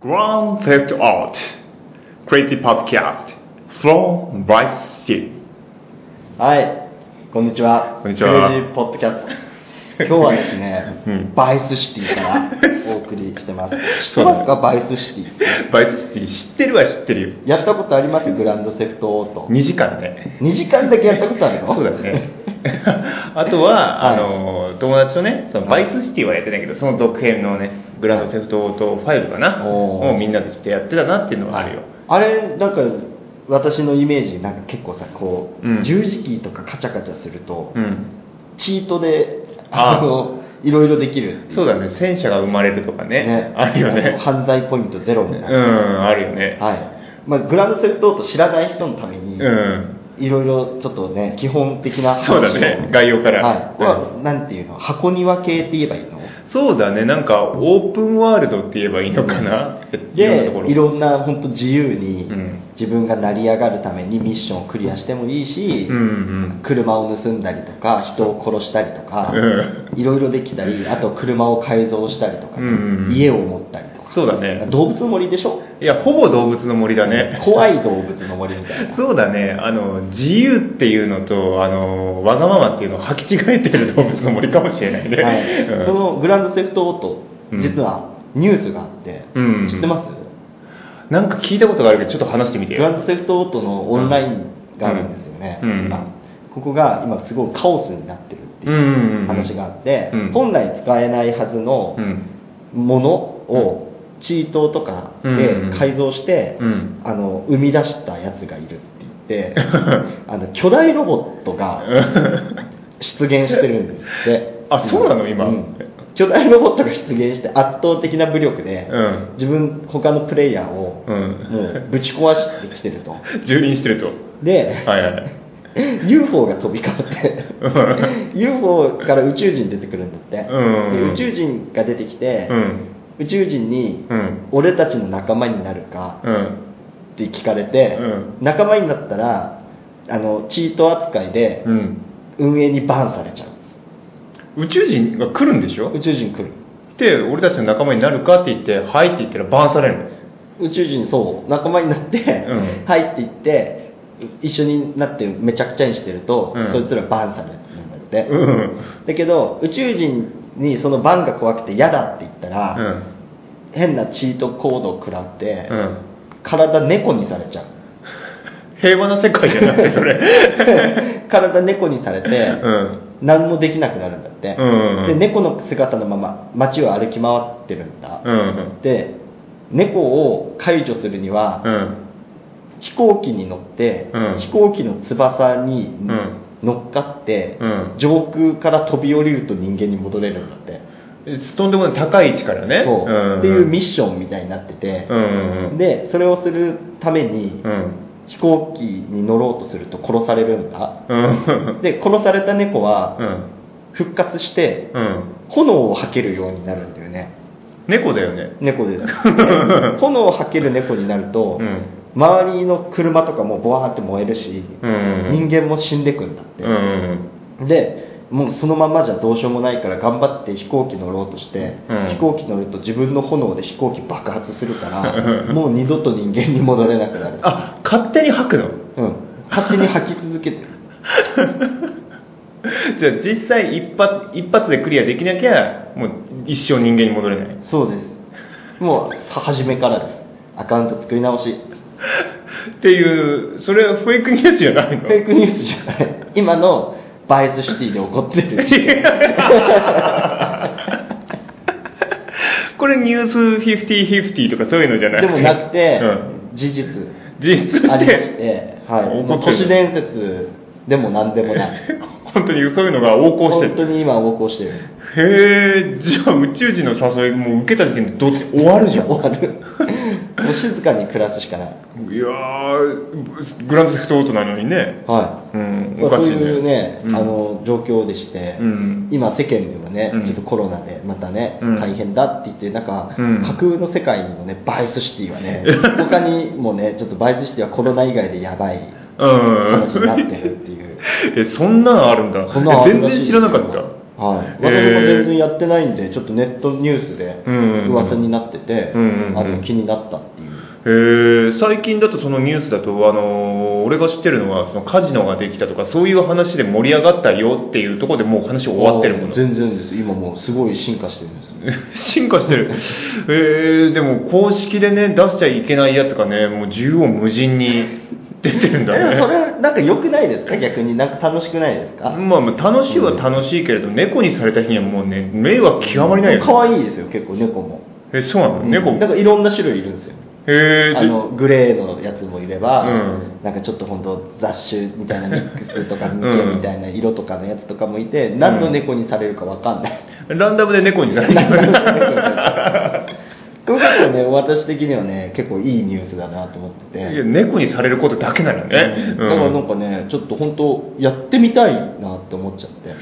Grand Theft Auto Crazy Podcast from Vice City. はい、こんにちは。こんにちは。 Crazy Podcast。今日はですね、うん。 Vice City から お送りしてます。知ってますか、 Vice City。 Vice City 知ってるは知ってるよ。やったことあります？ Grand Theft Auto。2時間ね2時間だけやったことあるの？そうだね。あとは、はい。あの友達とねその Vice City はやってないけどその続編のねグランドセフトオート5かな？をみんなでしてやってたなっていうのはあるよ。あれ、なんか、私のイメージ、なんか結構さ、こう、うん。十字キーとかカチャカチャすると、うん。チートで、ああの、いろいろできるそうだね。戦車が生まれるとかね。あるよのね犯罪ポイントゼロみたいな。うんあるよね。はい。まあ、グランドセフトオート知らない人のために、うん。いろいろちょっとね、基本的な話を。そうだね。概要から。はい。これは、なんていうの？箱庭系って言えばいいの？そうだね。なんかオープンワールドって言えばいいのかな、いろんなところ。で、いろんな本当自由にうん。自分が成り上がるためにミッションをクリアしてもいいし、うんうん。車を盗んだりとか、人を殺したりとかう、いろいろできたり、あと車を改造したりとか、うんうん。家を持ったり。そうだね。動物の森でしょ？いやほぼ動物の森だね。怖い動物の森みたいな。そうだね。あの自由っていうのとあのわがままっていうのを履き違えてる動物の森かもしれないね、はい、うん。このグランドセフトオート、うん。実はニュースがあって、うん。知ってます？なんか聞いたことがあるけどちょっと話してみてグランよドセフトオートのオンラインがあるんですよね、うん。今。ここが今すごいカオスになってるってうんうんうんいう話があって、うん。本来使えないはずのうん。ものをチートとかで改造して、うん。あの生み出したやつがいるって言って あの巨大ロボットが出現してるんですって。あそうなの今？ん。巨大ロボットが出現して圧倒的な武力で、うん。自分他のプレイヤーをうん。もうぶち壊してきてると。蹂躙してると。で、はいはい。UFO が飛び交ってうん UFO から宇宙人出てくるんだって、うん。で宇宙人が出てきて、うん宇宙人に、うん。俺たちの仲間になるかうん。って聞かれて、う仲間になったらあのチート扱いでうん。運営にバンされちゃう。宇宙人が来るんでしょ？宇宙人来る。で俺たちの仲間になるかって言って「はい」って言ったらバーンされるの？宇宙人そう。仲間になって、うん。はいって言って一緒になってめちゃくちゃにしてると、うん。そいつらバンされるって、うん。だけど宇宙人にそのバンが怖くて嫌だって言ったら、うん。変なチートコードを食らって、うん。体猫にされちゃう。平和な世界じゃなくてそれ。体猫にされて、うん。何もできなくなるんだって、うんうんうん。で猫の姿のまま街を歩き回ってるんだ、うん。で猫を解除するには、うん。飛行機に乗って、うん。飛行機の翼にうん乗っかって、うん。上空から飛び降りると人間に戻れるんだって、とんでもない高い位置からね。そう、ん。っていうミッションみたいになってて。う、んうん。でそれをするために、うん。飛行機に乗ろうとすると殺されるんだ。うん。で殺された猫はうん。復活してうん。炎を吐けるようになるんだよね。猫だよね。猫です。で炎を吐ける猫になると、うん周りの車とかもボワーって燃えるし、うん。人間も死んでくんだって、うん。でもうそのままじゃどうしようもないから頑張って飛行機乗ろうとして、うん。飛行機乗ると自分の炎で飛行機爆発するからうん。もう二度と人間に戻れなくなる。あ勝手に吐くの？うん。勝手に吐き続けてる。じゃあ実際一発一発でクリアできなきゃもう一生人間に戻れない。そうです。もうさ初めからです。アカウント作り直しっていうそれはフェイクニュースじゃないの？フェイクニュースじゃない。今のバイスシティで起こってる。これニュース50-50とかそういうのじゃなくてでもなくて、うん。事実。実質ありましでて、はい、もう都市伝説でも何でもない。本当にそういうのが横行して本当るに今横行してる。へえじゃあ宇宙人の誘いもう受けた時点でど終わるじゃん。終わるもう静かに暮らすしかない。いやーグランドセフトオートなのにね。はい、うんおかしいね。いうね、うん。あの状況でして、うん。今世間でもね、うん。ちょっとコロナでまたね、うん。大変だって言ってなんか、うん。架空の世界にもねバイスシティはね 他にもねちょっとバイスシティはコロナ以外でやばいうん話になってるっていう。えそんなのあるんだ。そんなのあるらしい全然知らなかったはい、私も全然やってないんでちょっとネットニュースで噂になってて、あの気になったっていう。へー。最近だとそのニュースだと、あのー俺が知ってるのはそのカジノができたとかそういう話で盛り上がったよっていうところでもう話終わってるもの。全然です。今もうすごい進化してるんです 進化してる。えー、でも公式でね出しちゃいけないやつがねもう縦横無尽に出てるんだえそねれなんか良くないですか？逆になんか楽しくないですか？まあまあ楽しいは楽しいけれど、猫にされた日にはもうね迷惑極まりないよ、ね、可愛いですよ結構猫も。えそうなの、猫？なんかいろんな種類いるんですよ。へえあのグレーのやつもいれば、うん。なんかちょっと本当雑種みたいなミックスとかミケみたいな色とかのやつとかもいて、何の猫にされるかわかんない、ランダムで猫にされる これ結構ね私的にはね結構いいニュースだなと思ってて。いや猫にされることだけなのね、だからなんかねちょっと本当やってみたいなって思っちゃって。へ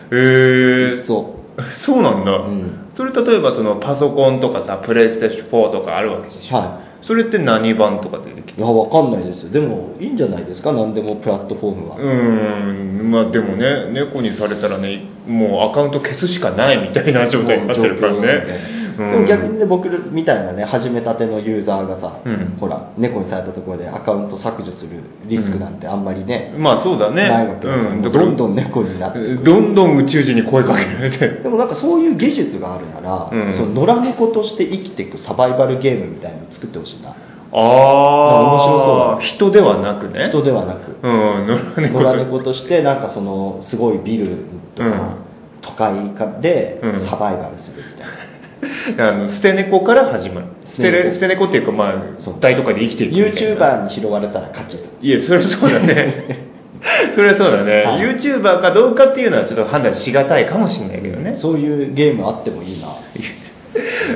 えそ。そうなんだ、うん。それ例えばそのパソコンとかさプレイステーション4とかあるわけでしょ、はそれって何版とかでできいやわかんないですでもいいんじゃないですか？何でもプラットフォームは、うーん。まあでもね猫にされたらねもうアカウント消すしかないみたいな状態になってるからね、でも逆にね僕みたいなね始めたてのユーザーがさ、うん。ほら猫にされたところでアカウント削除するリスクなんてあんまりね、まあそうだね。ないわけだから、うん、どんどん猫になってどんどん宇宙人に声かけられて、でもなんかそういう技術があるなら、うん。その野良猫として生きていくサバイバルゲームみたいなの作ってほしいな。ああ面白そうだ人ではなくね。人ではなく。うん。野良猫と。してなんかそのすごいビルとか、うん。都会でうん。サバイバルするみたいな、あの捨て猫から始まる。捨て捨て猫。っていうかまあ大都会で生きていくみたいな。YouTuber に拾われたら勝ちですいやそれはそうだね。それはそうだね、はい。YouTuber かどうかっていうのはちょっと判断しがたいかもしれないけどね、そういうゲームあってもいいな。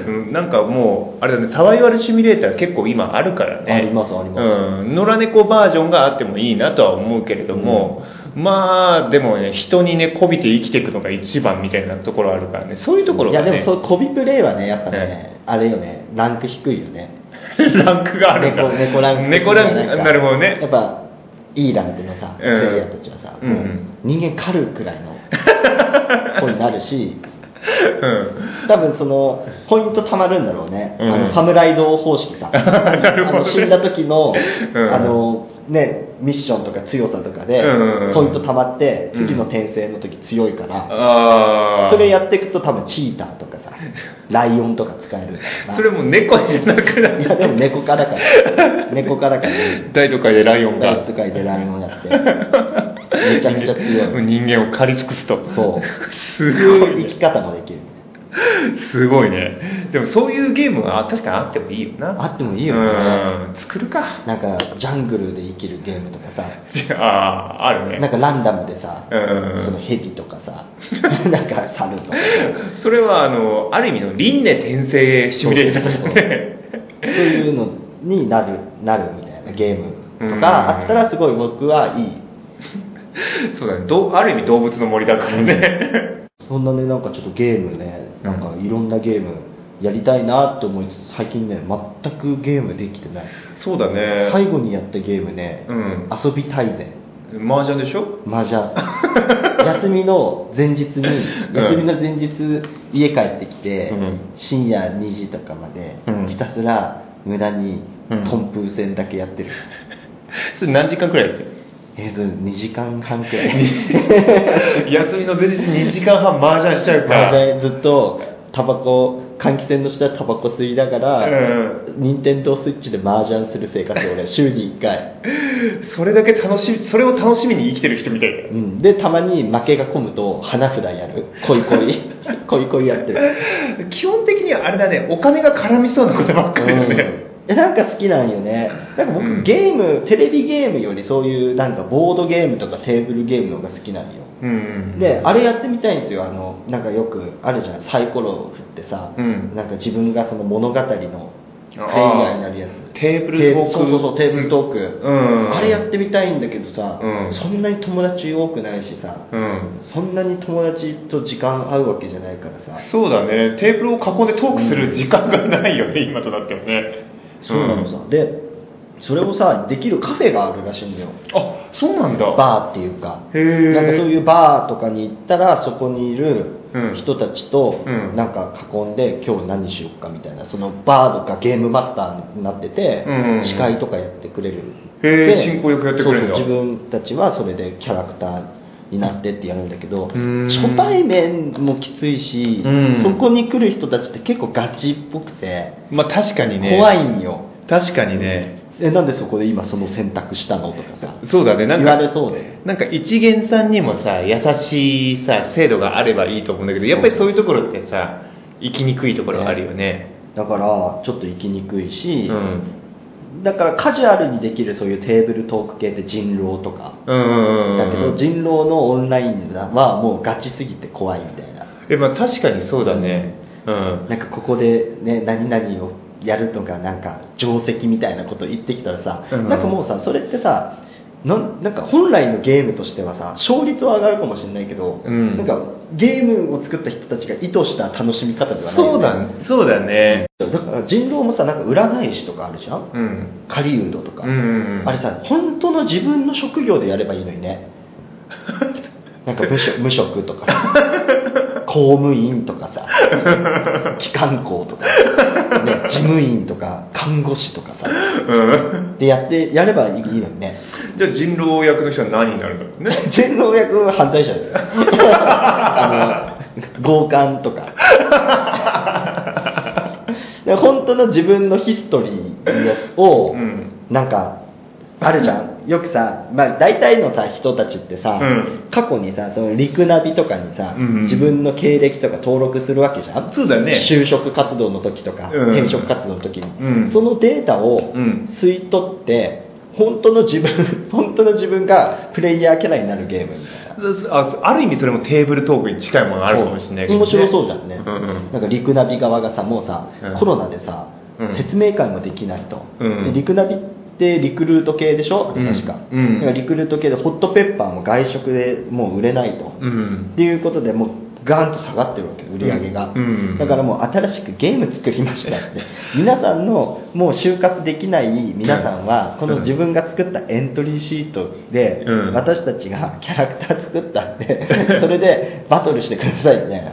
う んなんかもうあれだねサバイバルシミュレーター結構今あるからね。ありますあります。うん、野良猫バージョンがあってもいいなとは思うけれども、まあでもね人にねこびて生きていくのが一番みたいなところあるからね。そういうところが、ね、いやでもそうコビプレイはねやっぱね、ねあれよねランク低いよね。ランクがあるんだ。猫猫ランク猫ランクなるほどやっねぱいいランクのさ、うん。プレイヤーたちはさ、うん。もう人間狩るくらいの 子になるしうん。多分そのポイント貯まるんだろうね、うん。あのサムライド方式さ。なるほどね。あの死んだ時の、うん。あのねミッションとか強さとかで、ポイント貯まって次の転生の時強いから、ああそれやっていくと多分チーターとかさ ライオンとか使えるんだろうなそれもう猫じゃなくなっいやでも猫科だから 猫科だから大都会でライオンが。大都会でライオンやって。めちゃめちゃ強い。人間を狩り尽くすと。そう。すごい、生き方もできるすごいね。でもそういうゲームは確かにあってもいいよな。あってもいいよね。うん。作るか。なんかジャングルで生きるゲームとかさ。あああるね。なんかランダムでさ、うん。そのヘビとかさ。なんか猿とか それはあのある意味の輪廻転生シミュレーターですね。そういうのになるなるみたいなゲームとかあったらすごい僕はいい。そうだね。どうある意味動物の森だからね。そんなねなんかちょっとゲームねなんかいろんなゲームやりたいなって思いつつ最近ね全くゲームできてない。そうだね。最後にやったゲームね、うん。遊び大全。麻雀でしょ？麻雀。休みの前日に休みの前日家帰ってきて、うん。深夜2時とかまでうん。ひたすら無駄にうん。トンプー戦だけやってる、それ何時間くらいやってる？えーと2時間半くらい。休みの前日2時間半麻雀しちゃうか。麻雀ずっとタバコ換気扇の下でタバコ吸いながら、うん。任天堂スイッチで麻雀する生活を俺 週に1回、それだけ楽しみそれを楽しみに生きてる人みたいうん、でたまに負けが込むと花札やる。恋恋。恋恋やってる。基本的にはあれだね。お金が絡みそうなことばっかりだね、えなんか好きなんよね。なんか僕、うん。ゲームテレビゲームよりそういうなんかボードゲームとかテーブルゲームの方が好きなんよ。うんであれやってみたいんですよ。あのなんかよくあるじゃん。サイコロを振ってさ、うん。なんか自分がその物語のプレイヤーになるやつ。テーブルトーク。そうそうそうテーブルトーク、うん。あれやってみたいんだけどさ、うん。そんなに友達多くないしさ、うん。そんなに友達と時間合うわけじゃないからさ。そうだね。テーブルを囲んでトークする時間がないよね、今となってはねそうなのさ、でそれをさできるカフェがあるらしいんだよ。あそうなんだ。バーっていうか。へー。なんかそういうバーとかに行ったらそこにいるうん。人たちとうん。なんか囲んで今日何しよっかみたいな。そのバーとかゲームマスターになっててうん。うんうん司会とかやってくれる。へーで進行役やってくれるんだ。自分たちはそれでキャラクターになってってやるんだけどん。初対面もきついしうん。そこに来る人たちって結構ガチっぽくてまあ確かにね。怖いんよ。確かにね。えなんでそこで今その選択したのとかさそうだね。なん言われかそうで。なんか一元さんにもさ優しいさ制度があればいいと思うんだけどやっぱりそういうところってさ生きにくいところあるよね。だからちょっと行きにくいし、うんだからカジュアルにできるそういうテーブルトーク系って人狼とか。うんうんうんだけど人狼のオンラインはもうガチすぎて怖いみたいな。えまあ確かにそうだね。うん。なんかここでね何々をやるのがなんか定石みたいなこと言ってきたらさ、うん。なんかもうさそれってさなんなんか本来のゲームとしてはさ勝率は上がるかもしれないけど、うん。なんかゲームを作った人たちが意図した楽しみ方ではないよそうだそうだね。だから人狼もさなんか占い師とかあるじゃん。うん。狩人とか、うんうんうん。あれさ本当の自分の職業でやればいいのにね なんか無職無職とかさ 公務員とかさ機関校とか、ね、事務員とか看護師とかさうん。でやってやればいいのにね。じゃあ人狼役の人は何になるんだろうね？人狼役は犯罪者です。あの強姦とか。で本当の自分のヒストリーを、うん。なんかあるじゃん。よくさ、まあ、大体のさ人たちってさ、うん。過去にさそのリクナビとかにさ、うんうん。自分の経歴とか登録するわけじゃん。そうだね。就職活動の時とか、うん。転職活動の時に、うん。そのデータをうん。吸い取って本当の自分 本当の自分がプレイヤーキャラになるゲームみたいな。あある意味それもテーブルトークに近いものあるかもしれないけど、ね、面白そうじゃんね、うんうん。なんかリクナビ側がさもうさ、うん。コロナでさ、うん。説明会もできないと、うんでリクナビってリクルート系でしょ？うん。確か、うんリクルート系でホットペッパーも外食でもう売れないと、うん。っていうことでもうガーンと下がってるわけ売り上げが、だからもう新しくゲーム作りましたって。皆さんのもう就活できない皆さんはこの自分が作ったエントリーシートでうん。私たちが キャラクター作ったんで それでバトルしてくださいみたいな。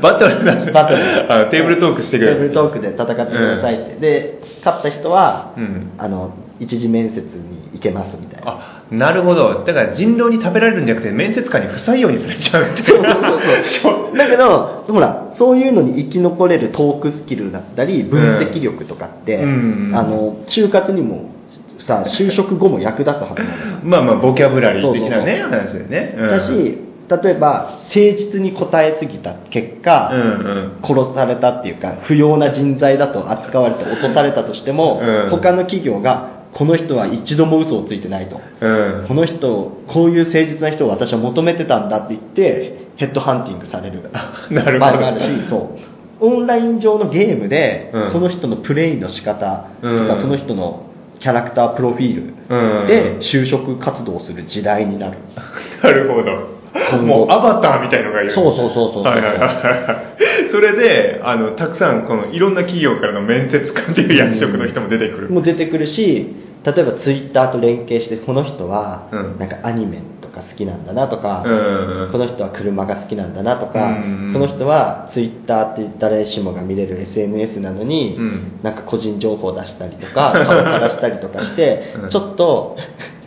バトルなんだ。バトル。あテーブルトークしてくれる。テーブルトークで戦ってくださいって、で勝った人は、うん。あの一次面接に行けますみたいな。あなるほど。だから人狼に食べられるんじゃなくて面接官に不採用にされちゃうって。そうそうそうだけどほらそういうのに生き残れるトークスキルだったり分析力とかって、うんあの就活にもさ就職後も役立つはずなんですよ。まあまあボキャブラリー的なねそう。話だよね、うん。だし例えば誠実に答えすぎた結果、うんうん。殺されたっていうか不要な人材だと扱われて落とされたとしても、うん。他の企業がこの人は一度も嘘をついてないと、うん。この人こういう誠実な人を私は求めてたんだって言ってヘッドハンティングされる。なる場合もあるしそう。オンライン上のゲームで、うん。その人のプレイの仕方とか、うん。その人のキャラクタープロフィーうん。ルで就職活動をする時代になる、なるほど。もうアバターみたいのがいる。そうそうそうそう。はいはいはいはい。それであのたくさんこのいろんな企業からの面接官っていう役職の人も出てくる、もう出てくるし例えばツイッターと連携してこの人はうん。なんかアニメとか好きなんだなとか、うんこの人は車が好きなんだなとか、うんこの人はツイッターって誰しもが見れる SNS なのに、うん。なんか個人情報出したりとか 顔からしたりとかして、うん。ちょっと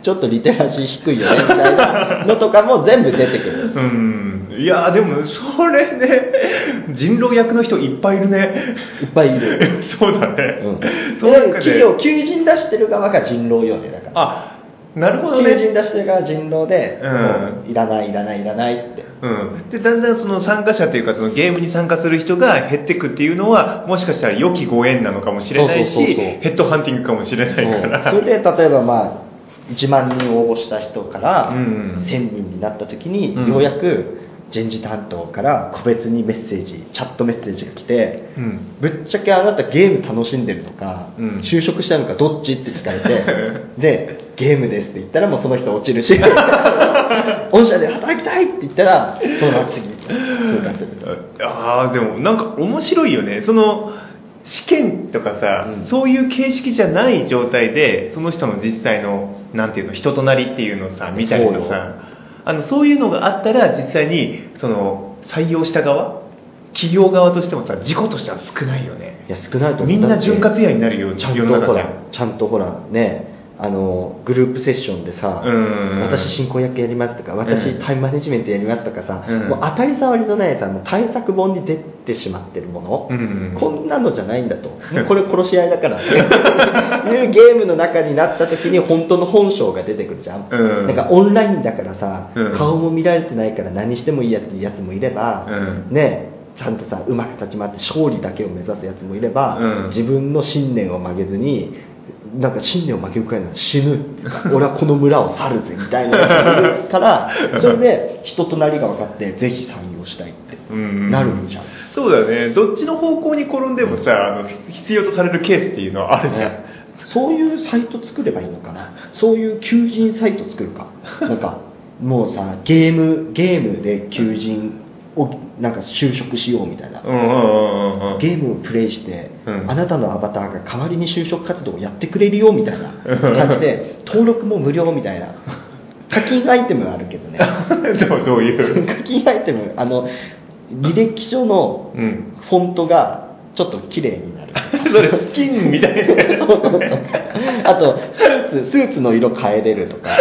ちょっとリテラシー低いよねみたいなのとかも全部出てくる。うんいやーでもそれね。人狼役の人いっぱいいるね。いっぱいいる、そうだね、うん、その企業求人出してる側が人狼よねだから。あなるほど求ね人出してる側が人狼で、うん。いらないいらないいらないって。うん、でだんだんその参加者というかそのゲームに参加する人が減ってくっていうのはもしかしたら良きご縁なのかもしれないしヘッドハンティングかもしれないから。それで例えばまあ1万人応募した人からうん1000人になった時に、うん。ようやく人事担当から個別にメッセージチャットメッセージが来てうん。ぶっちゃけあなたゲーム楽しんでるのか、うん。就職したのかどっちって聞かれて でゲームですって言ったらもうその人落ちるし。御社で働きたいって言ったらその次通過するああでもなんか面白いよね。その試験とかさ、うん。そういう形式じゃない状態でその人の実際のなんていうの人となりっていうのをさ見たりとかあのそういうのがあったら実際にその採用した側企業側としてもさ事故としては少ないよね。いや少ないと思う。みんな潤滑油になるよちゃんとほらちゃんとほらねあのグループセッションでさ、うん。私進行役やりますとか私うん。タイムマネジメントやりますとかさ、うん。もう当たり障りのないさもう対策本に出てしまってるもの、うん。こんなのじゃないんだと。これ殺し合いだから。いうゲームの中になった時に本当の本性が出てくるじゃん、うん。なんかオンラインだからさ、うん。顔も見られてないから何してもいいやっていうやつもいれば、うん。ねちゃんとさうまく立ち回って勝利だけを目指すやつもいれば、うん。自分の信念を曲げずになんか信念を曲げるくらいなら死ぬ俺はこの村を去るぜみたいなからそれで人となりが分かってぜひ採用したいってうん。なるじゃん、そうだね。どっちの方向に転んでもさあの必要とされるケースっていうのはあるじゃん、ねそういうサイト作ればいいのかな？そういう求人サイト作るか？なんかもうさゲームゲームで求人をなんか就職しようみたいな。ゲームをプレイして、うん。あなたのアバターが代わりに就職活動をやってくれるよみたいな感じで登録も無料みたいな。課金アイテムがあるけどね。どうどういう？課金アイテムあの履歴書のうん。フォントがちょっと綺麗になる。それスキンみたいな。あとスーツスーツの色変えれるとか。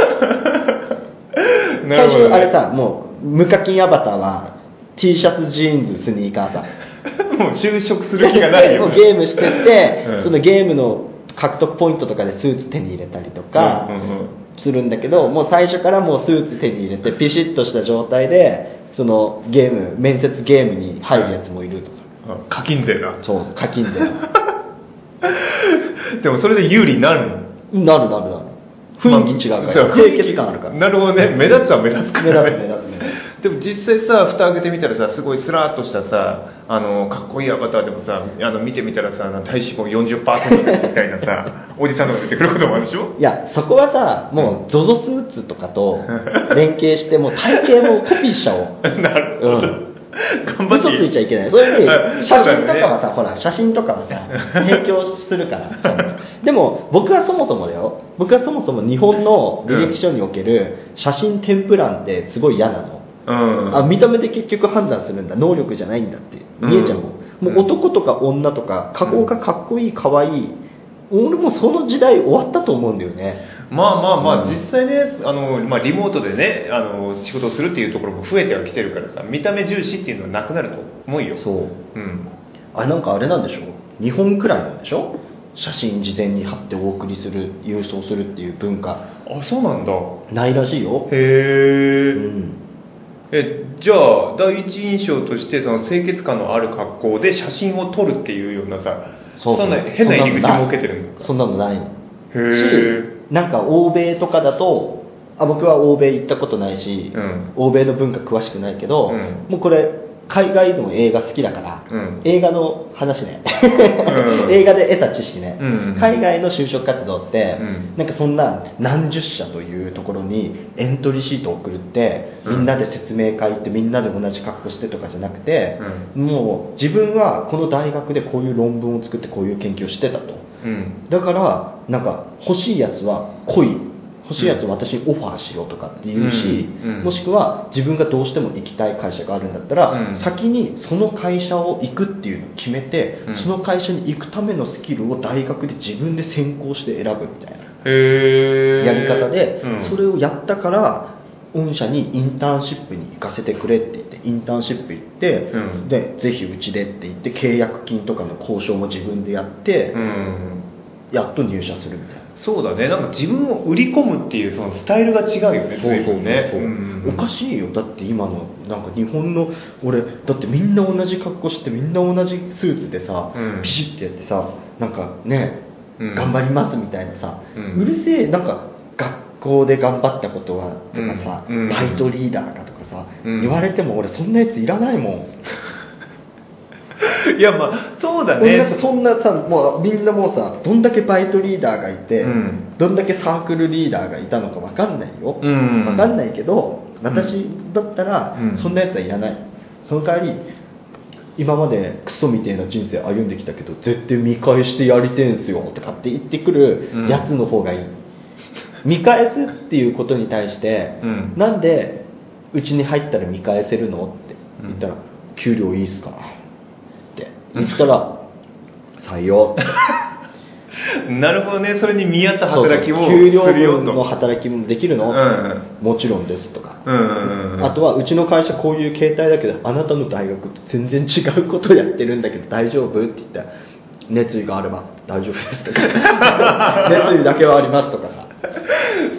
最初あれさもう無課金アバターは T シャツジーンズスニーカーさ もう就職する気がないよ。もうゲームしてて、うん。そのゲームの獲得ポイントとかでスーツ手に入れたりとかうんうんうん。するんだけど、もう最初からもうスーツ手に入れてピシッとした状態でそのゲーム面接ゲームに入るやつもいるとか、あ課金税なそう課金で でもそれで有利になるの？なるなるなる。雰囲気違うから、そう清潔感あるから。なるほどね。目立つは目立つから目立つ目立つ。目立でも実際さ蓋開けてみたらさすごいスラーっとしたさあのかっこいいアバターでもさあの見てみたらさ体脂肪40%ですみたいなさ おじさんとか出てくることもあるでしょ？いやそこはさもう ZOZO スーツとかと 連携してもう体型もコピーしちゃおう。なるほど、うん。頑張って。嘘ついちゃいけない。そういうふうに写真とかはさ、ね。ほら写真とかはさ提供するからでも僕はそもそもだよ。僕はそもそも日本の履歴書における写真添付欄ってすごい嫌なの、うん。あ見た目で結局判断するんだ。能力じゃないんだって。見えちゃうもん、うん。もう男とか女とか加工がかっこいいかわいい。俺もその時代終わったと思うんだよね。まあまあまあ、うん。実際ねあの、まあ、リモートでねあの仕事をするっていうところも増えてはきてるからさ見た目重視っていうのはなくなると思うよ。そう。うん。あれなんかあれなんでしょ日本くらいなんでしょ？写真事前に貼ってお送りする郵送するっていう文化。あそうなんだ。ないらしいよ。へうえ、んえじゃあ第一印象としてその清潔感のある格好で写真を撮るっていうようなさそう。そうんな変な入り口そんなの設けてるのか？そんなのない。のへえしなんか欧米とかだとあ僕は欧米行ったことないし、うん。欧米の文化詳しくないけど、うん。もうこれ海外の映画好きだから、うん。映画の話ね、うん。映画で得た知識ね、うん。海外の就職活動って、うん。なんかそんな何十社というところにエントリーシートを送ってうん。みんなで説明会行ってみんなで同じ格好してとかじゃなくて、もう自分はこの大学でこういう論文を作ってこういう研究をしてたと。うん。だからなんか欲しいやつは来い欲しいやつは私にオファーしろとかって言うし、もしくは自分がどうしても行きたい会社があるんだったら、うん。先にその会社を行くっていうのを決めて、うん。その会社に行くためのスキルを大学で自分で専攻して選ぶみたいなやり方で、うん。それをやったから御社にインターンシップに行かせてくれって言ってインターンシップ行って、うん。でぜひうちでって言って契約金とかの交渉も自分でやって、うん。やっと入社するみたいな。そうだね。なんか自分を売り込むっていうそのスタイルが違うよね随分ね。おかしいよ。だって今のなんか日本の俺だってみんな同じ格好してみんな同じスーツでさ、うん。ピシッてやってさなんかね、うん。頑張りますみたいなさ、ううんるせえなんか学校で頑張ったことはとかさ、バイトリーダーかとかさ、うん。言われても俺そんなやついらないもん、いやまあそうだね。俺なんかそんなさもうみんなもうさどんだけバイトリーダーがいて、うん。どんだけサークルリーダーがいたのか分かんないよ、うん。分かんないけど私だったら、うん。そんなやつはいらない。その代わり今までクソみたいな人生歩んできたけど絶対見返してやりてえんすよとかって言ってくるやつの方がいい、見返すっていうことに対して、うん。なんでうちに入ったら見返せるの？って言ったら「給料いいっすか?」って言ったら「採用」なるほどね。それに見合った働きをそうそう。給料分の働きもできるの、うん。うんもちろんですとか、うんうんうんあとはうちの会社こういう形態だけどあなたの大学と全然違うことやってるんだけど大丈夫？って言ったら熱意があれば大丈夫ですとか。熱意だけはありますとかさ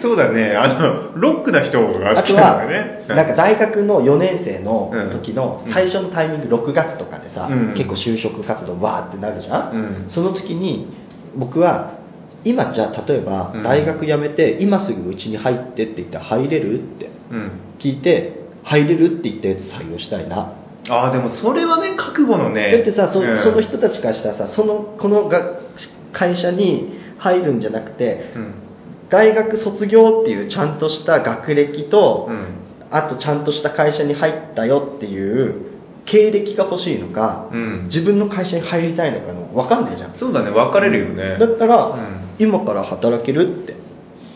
そうだね。あのロックな人が来たんだはね。なんか。大学の4年生の時の最初のタイミング6月とかでさ、うん。結構就職活動わーってなるじゃん、うん。その時に僕は今じゃあ例えばうん。大学辞めて今すぐうちに入ってって言ったら入れるってうん。聞いて入れるって言ったやつ採用したいな。ああでもそれはね覚悟のね。だってさそ,、うん。その人たちからしたらさそのこのが会社に入るんじゃなくてうん大学卒業っていうちゃんとした学歴と、うん。あとちゃんとした会社に入ったよっていう経歴が欲しいのか、うん。自分の会社に入りたいのかの分かんないじゃん。そうだね分かれるよね。だったら、うん。今から働けるって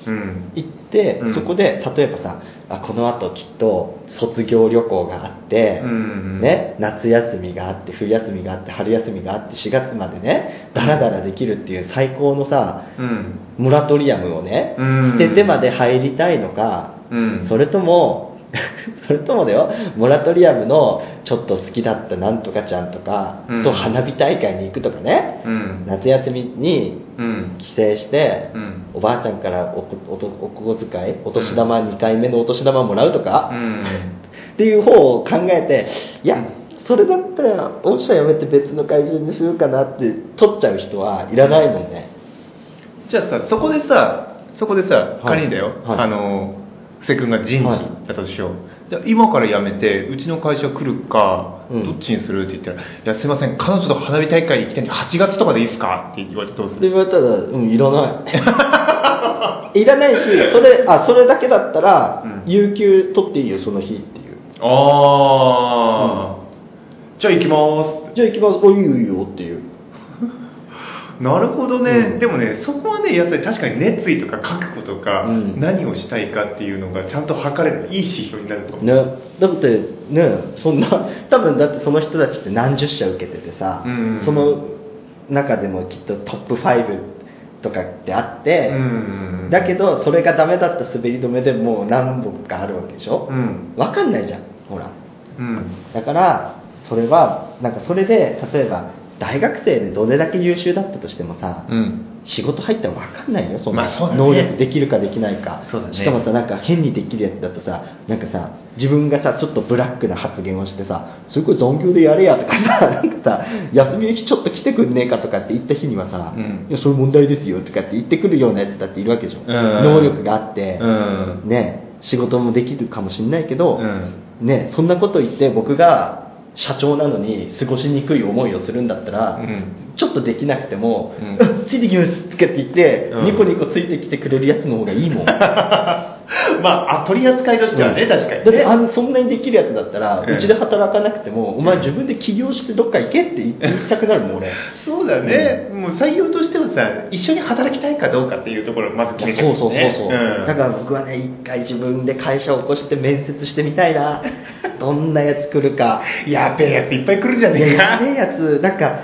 うん。言って、うん。そこで例えばさあこのあときっと卒業旅行があって、うんうんね、夏休みがあって冬休みがあって春休みがあって4月までねダラダラできるっていう最高のさうん。モラトリアムをね、うん。捨ててまで入りたいのか、うん。それとも それともだよモラトリアムのちょっと好きだったなんとかちゃんとかうん。と花火大会に行くとかね、うん。夏休みにうん。帰省して、うん。おばあちゃんからお小遣いお年玉2回目のお年玉もらうとか、うん。っていう方を考えていやそれだったら御社辞めて別の会社にするかなって取っちゃう人はいらないもんね、じゃあさそこでさそこでさはい。仮にだよ、はい。あの君が人事しよう、じゃあ今から辞めてうちの会社来るか、うん。どっちにするって言ったら「いやすいません彼女と花火大会に行きたいんで8月とかでいいですか?」って言われてどうする？で言われたらうんいらない。いらないしそれあそれだけだったら、うん。有給取っていいよその日っていう。ああ、じゃあ行きますじゃあ行きます。おいいよいいよっていうなるほどね、うん。でもねそこはねやっぱり確かに熱意とか覚悟とか、うん。何をしたいかっていうのがちゃんと測れるいい指標になると。思う、ね。だってねそんな 多分だってその人たちって何十社受けててさ、うん。その中でもきっとトップ5とかってあって、うん。だけどそれがダメだった滑り止めでもう何本かあるわけでしょ、うん。分かんないじゃんほら。うん。だからそれはなんかそれで例えば大学生でどれだけ優秀だったとしてもさ、うん。仕事入ったら分かんないよそんな、能力できるかできないか。そうだね。しかもさなんか変にできるやつだとさなんかさ自分がさちょっとブラックな発言をしてさ「それこれ残業でやれや」とかさ なんかさ「休みの日ちょっと来てくんねえか」とかって言った日にはさ「うんいやそれ問題ですよ」とかって言ってくるようなやつだっているわけでしょ、うん。能力があって、うん。ね仕事もできるかもしれないけど、うん。ね、そんなこと言って僕が社長なのに過ごしにくい思いをするんだったら、うん。ちょっとできなくても「うん。う んついてきます」とかって言って、うん。ニコニコついてきてくれるやつの方がいいもん まああ取り扱いとしてはね、確かにね。だってあんそんなにできるやつだったらうん。うち、で働かなくても、お前自分で起業してどっか行けって言言いたくなるもん俺。そうだね、もう採用としてはさ一緒に働きたいかどうかっていうところをまず決めちゃそうそうそうそう、ねだから僕はね一回自分で会社を起こして面接してみたいな。どんなやつ来るか。うんやべえやついっぱい来るんじゃいねえか。ややべえやつなんか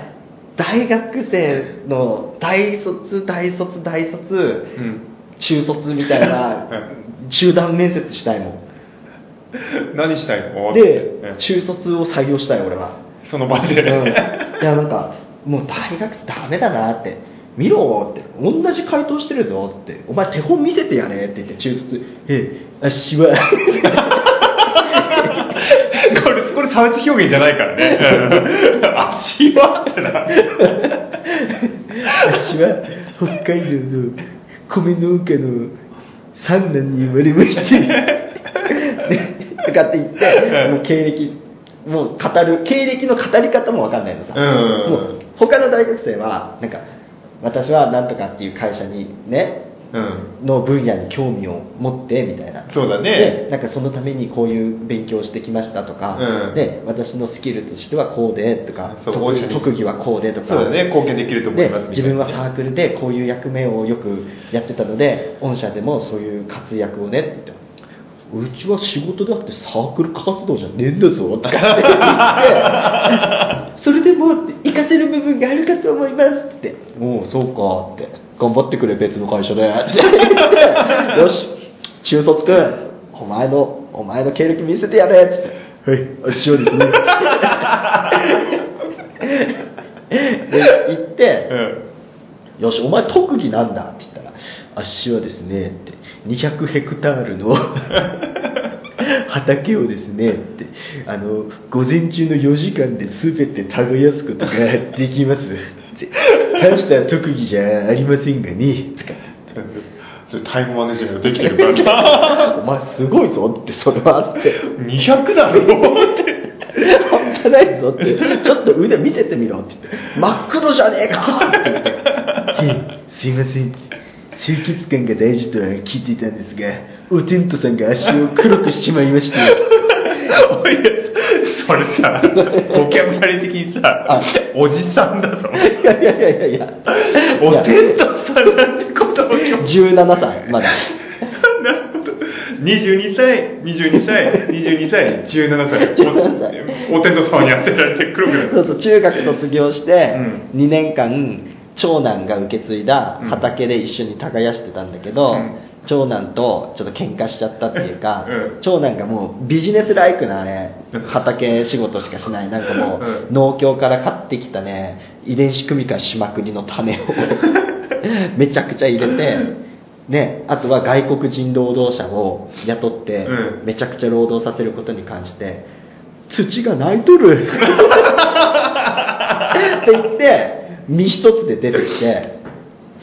大学生の大卒大卒大卒。うん中卒みたいな 集団面接したいもん。何したいの？でうん中卒を採用したい俺は。その場で、うん、いやなんかもう大学生ダメだなって。見ろって。同じ回答してるぞって。お前手本見せてやれって言って中卒。えあしは これこれ差別表現じゃないからね。足はってな。あしは北海道の米農家の三男に生まれまして。でとかって言ってもう経歴もう語る経歴の語り方も分かんないのさ、うん。もう他の大学生はなんか私はなんとかっていう会社にねうんの分野に興味を持ってみたいな。そうだね。でなんかそのためにこういう勉強をしてきましたとか、うん。で私のスキルとしてはこうでとかそう特技はこうでとか。そうだね。貢献できると思いでます自分はサークルでこういう役目をよくやってたので御社でもそういう活躍をねって言ってうちは仕事であってサークル活動じゃねえんだぞとかって言って。それでも活かせる部分があるかと思いますっておおそうかって。頑張ってくれ別の会社で。よし中卒くん。お前のお前の経歴見せてやれ。っつってはい。あっしはですね。で言って、うん。よし、お前特技なんだ。って言ったら、あっしはですね、って、200ヘクタールの 畑をですね、って、あの、午前中の4時間で全て耕すことができます。大した特技じゃありませんがね、とかそれタイムマネジメントできてるから。なお前すごいぞって、それはあって。200だろって。半端ないぞって、ちょっと腕見せてみろって。言って、真っ黒じゃねえか。っ てすいません。清潔感が大事とは聞いていたんですが、おテントさんが足を黒くしちまいまして、おいそれさボキャブラリー的にさあ。おじさんだぞ。いやいやいやいや。いや、おテントさんなんてことを今日17歳、まだ。なるほど。22歳22歳22歳17歳。17おお天道様に当てられて黒くなるそうそう、中学卒業してう、2年間、長男が受け継いだ畑で一緒に耕してたんだけど、うん長男とちょっと喧嘩しちゃったっていうか、うん。長男がもうビジネスライクなね、畑仕事しかしない、なんかもう、うん。農協から買ってきたね、遺伝子組み換えしまくりの種を めちゃくちゃ入れて、ね、あとは外国人労働者を雇ってうん、めちゃくちゃ労働させることに関して、土が泣いとる。って言って身一つで出てきて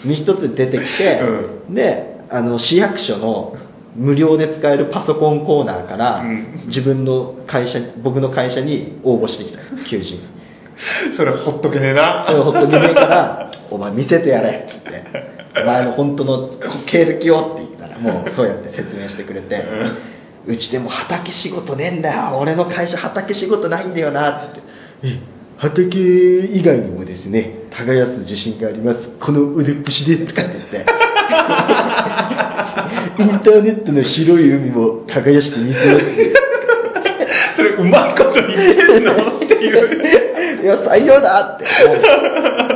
身一つで出てきて、であの市役所の無料で使えるパソコンコーナーから、うん。自分の会社僕の会社に応募してきた。求人。それほっとけねえな。それをほっとけねえから「お前見せてやれ」っつって「お前の本当の経歴を」って言ったらもうそうやって説明してくれて「うちでも畑仕事ねえんだよ。俺の会社畑仕事ないんだよな」って言って「え畑以外にもですね耕す自信があります。この腕っぷしで」とかって言って インターネットの広い海も耕してみせます それうまいこと言ってんの？っていういや採用だって。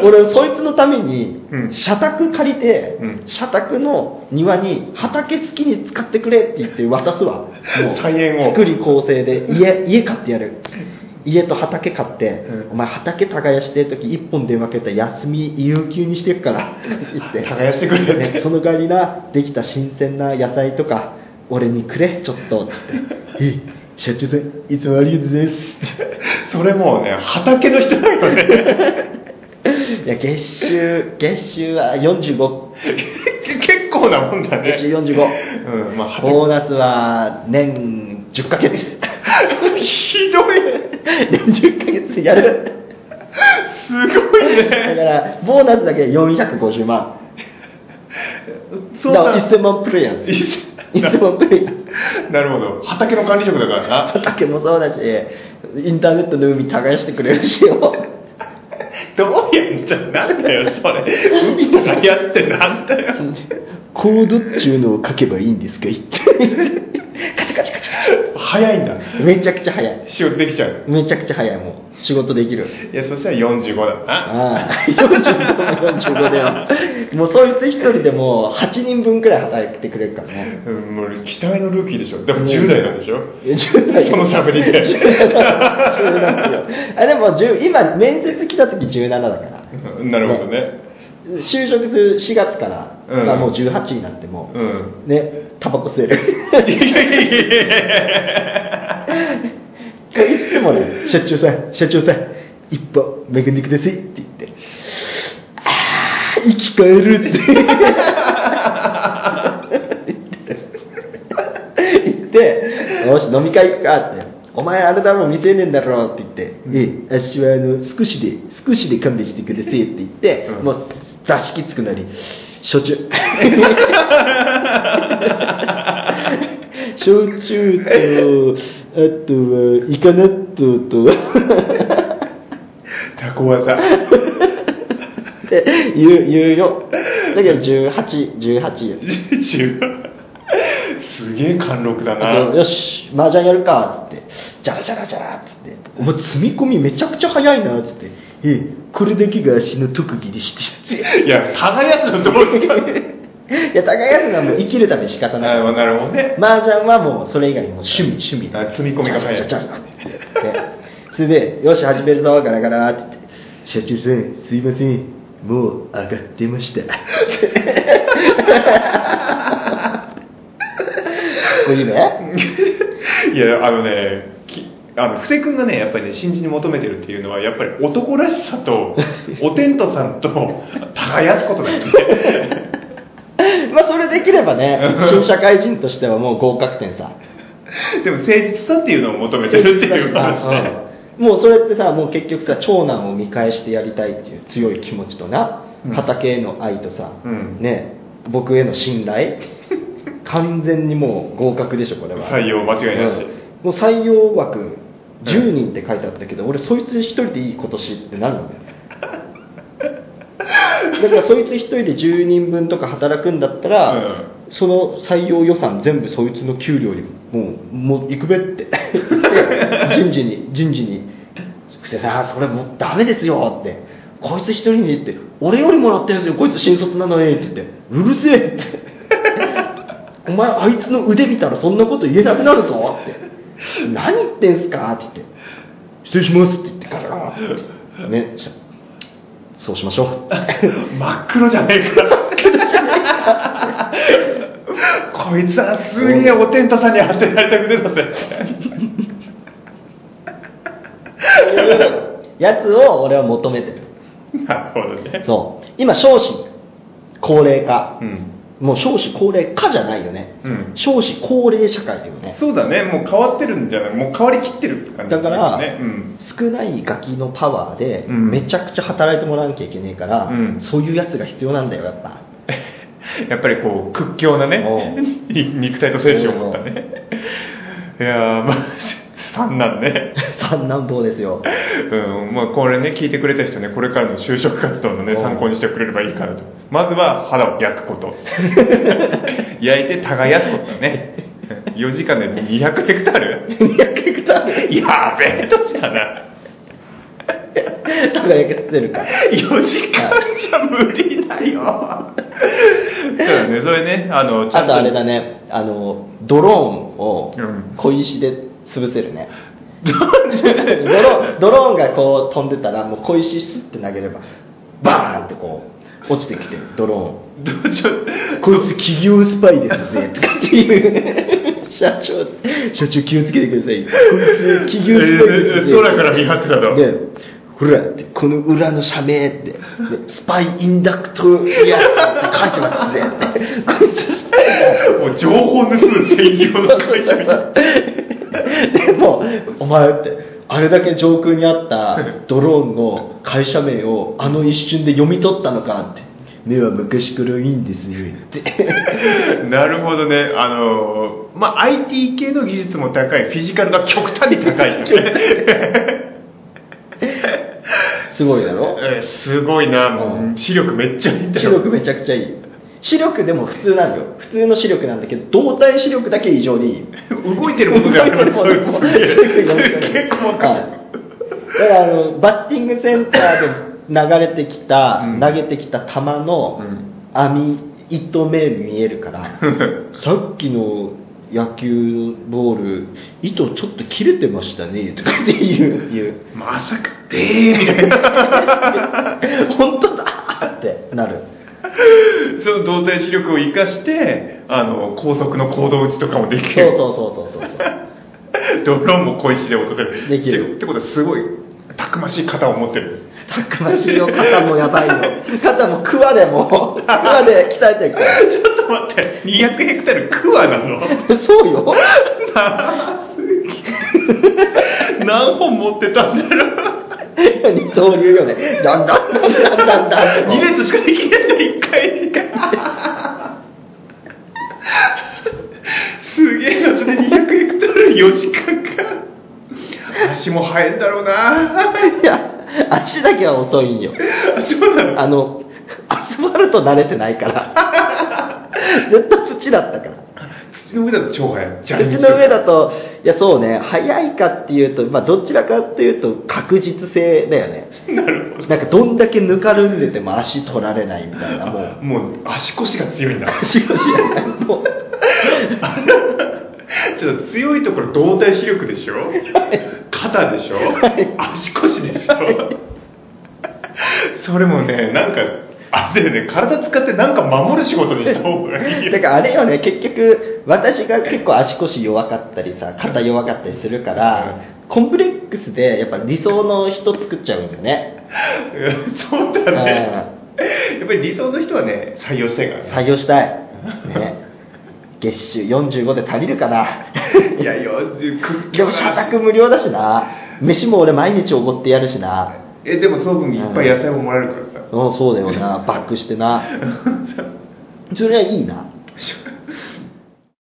俺そいつのためにうん。社宅借りて、うん。社宅の庭に畑好きに使ってくれって言って渡すわ。もう菜園を福利厚生で家家買ってやる家と畑買って、うん。お前畑耕してる時一本電話かけたら休み有給にしてるからって 言って。耕してくれってねその代わりなできた新鮮な野菜とか俺にくれちょっとって言って。え社長さんいつもありがとうございます。それもうね畑の人だよね。いや月収月収は45結構なもんだね。月収45うんまあ畑。ボーナスは年10ヶ月ひどい年10ヶ月やる。すごいだかねらボーナスだけ450万。そだ。から1000万プレイヤーです1000万プレイヤー。なるほど。畑の管理職だからな。畑もそうだしインターネットの海耕してくれるしよ。どうやんじゃなんだよそれ。海とかやってなんだよ。コードっちゅうのを書けばいいんですか？言ってカチカチカチカ早いんだ。チめちゃくちゃ早い。仕事できちゃう。めちゃくちゃ早いもう。仕事できる。いやそしたら45だ。なああ。45 45だよもうそいつ一人でもう8人分くらい働いてくれるからね。うんもう期待のルーキーでしょ。でも10代なんでしょ。いや10代。その喋りで。10代よ。あでも10今面接来た時17だから。うんなるほどね。就職する4月から、うん。まあもう18になっても、うん。ねタバコ吸える。いやいつもね社長さん。社長さん。一歩めぐんでくださいって言って。ああ生き返るって。言って。よし飲み会行くかって。お前あれだろ未成年だろって言って、ええあっしはあの少しで少しで勘弁してくださいって言って、うん。もう座敷つくなり焼酎焼酎とあとはイカ納豆と。タコ技。って言う言うよ。だけど1818よ。10すげえ貫禄だな。よし麻雀やるかっつって。ジャラジャラジャラっつって。お前積み込みめちゃくちゃ早いなっつって。ええこれだけが足の特技でして。いや耕すのどうすか。いや耕すのはもう生きるため仕方ない。あなるほどね。麻雀はもうそれ以外にも趣味趣味。あ積み込みが早いジャジャジャジャってそれで「よし始めるぞガラガラ」って言って「社長さんすいませんもう上がってました」こういうねいやあのねきあの布施君がねやっぱりね新人に求めてるっていうのはやっぱり男らしさと おテントさんと耕すことだよね。まあそれできればね新社会人としてはもう合格点さ。でも誠実さっていうのを求めてるっていう話で、うん。もうそれってさもう結局さ長男を見返してやりたいっていう強い気持ちとな、うん。畑への愛とさ、うん。ね僕への信頼。完全にもう合格でしょこれは。採用間違いなし、うん。もう採用枠10人って書いてあったけど、俺そいつ一人でいい今年ってなるのよだからそいつ一人で10人分とか働くんだったら、うん。その採用予算全部そいつの給料にもうもう行くべって。人事に人事に「布施さんそれもうダメですよ」って「こいつ一人にって俺よりもらってるんですよこいつ新卒なのに」って言って「うるせえ」って「お前あいつの腕見たらそんなこと言えなくなるぞ」って「何言ってんすか?」って言って「失礼します」って言ってガラガラって言って。ね。そうしましょう。真っ黒じゃねえか。こいつはすげえおテントさんに当てられた腕だぜ。やつを俺は求めてる。なるほどね。そう。今少子高齢化。うんもう少子高齢化じゃないよね。うん。少子高齢社会だよね。そうだね。もう変わってるんじゃない。もう変わりきってる感じだから、ねうん。少ないガキのパワーでうん。めちゃくちゃ働いてもらわなきゃいけないから、うん。そういうやつが必要なんだよやっぱ。やっぱりこう屈強なね 肉体と精神を持ったね。いやーまあ三男ね。三男坊ですよ。うんまあこれね聞いてくれた人ねこれからの就職活動のねうん。参考にしてくれればいいかなと。まずは肌を焼くこと。焼いて耕すことだね。4時間で200ヘクタール？200ヘクタール？やべえ年だな輝けてるか。ら4時間じゃ無理だよ。そうだねそれねあのあとあれだねあのドローンをうん。小石で潰せるね。ドローンドローンがこう飛んでたらもう小石スッて投げればバーンってこう落ちてきてるドローン。こいつ企業スパイですぜ。とかっていう。社長社長気をつけてください。こいつ企業スパイですぜ、えー空から見張ってたとでほらってこの裏の社名って。でスパイインダクトやって書いてますぜ。ってこいつもう情報盗む専用の会社みたいでもお前ってあれだけ上空にあったドローンの会社名をあの一瞬で読み取ったのかって。目は昔からいいんですよって。なるほどね。あのまあ IT 系の技術も高い。フィジカルが極端に高い すごいだろ？えーすごいな。もうん。う視力めっちゃいいんだよ。視力めちゃくちゃいい視力でも普通なんよ。普通の視力なんだけど動体視力だけ異常にいい。動いてるもの であすげえす。げえ細かいはいだからあのバッティングセンターで流れてきた、うん。投げてきた球のうん。網糸目見えるから さっきの野球ボール糸ちょっと切れてましたねとかって言う。言うまさかええー、みたいな。本当だってなるその動体視力を生かしてあの高速の行動打ちとかもできる。そうそうそうそうそうそう。ドローンも小石で落とせる。できる。ってことはすごいたくましい肩を持ってる。たくましいよ肩もやばいよ肩もクワでもクワで鍛えてるかちょっと待って200ヘクタールクワなの？らそうよ。何本持ってたんだろう？二刀流よね。だんだん。だんだん。だんだん2列しかできないんだ1回すげえなそれ200ヘクタール4時間か。足も速いんだろうな。いや足だけは遅いんよ。あそうなの？あのアスファルト慣れてないから。ずっと土だったから口の上だと超速い。口の上だといやそうね。速いかっていうと、まあ、どちらかっていうと確実性だよね。なるほど。なんかどんだけぬかるんでても足取られないみたいなもう。もう足腰が強いんだ。足腰やないもう。ちょっと強いところ動体視力でしょ？肩でしょ？足腰でしょ？それもねなんかあれだよね体使ってなんか守る仕事にした方がいいよだからあれよね結局私が結構足腰弱かったりさ肩弱かったりするから、コンプレックスでやっぱ理想の人作っちゃうんだよね。そうだね。やっぱり理想の人はね採用したいからね。採用したい。ね。月収45で足りるかな。いや40屈でも社宅無料だしな。飯も俺毎日おごってやるしな。えでもその分いっぱい野菜ももらえるから。さ、うんそうだよな。バックしてな。それはいいな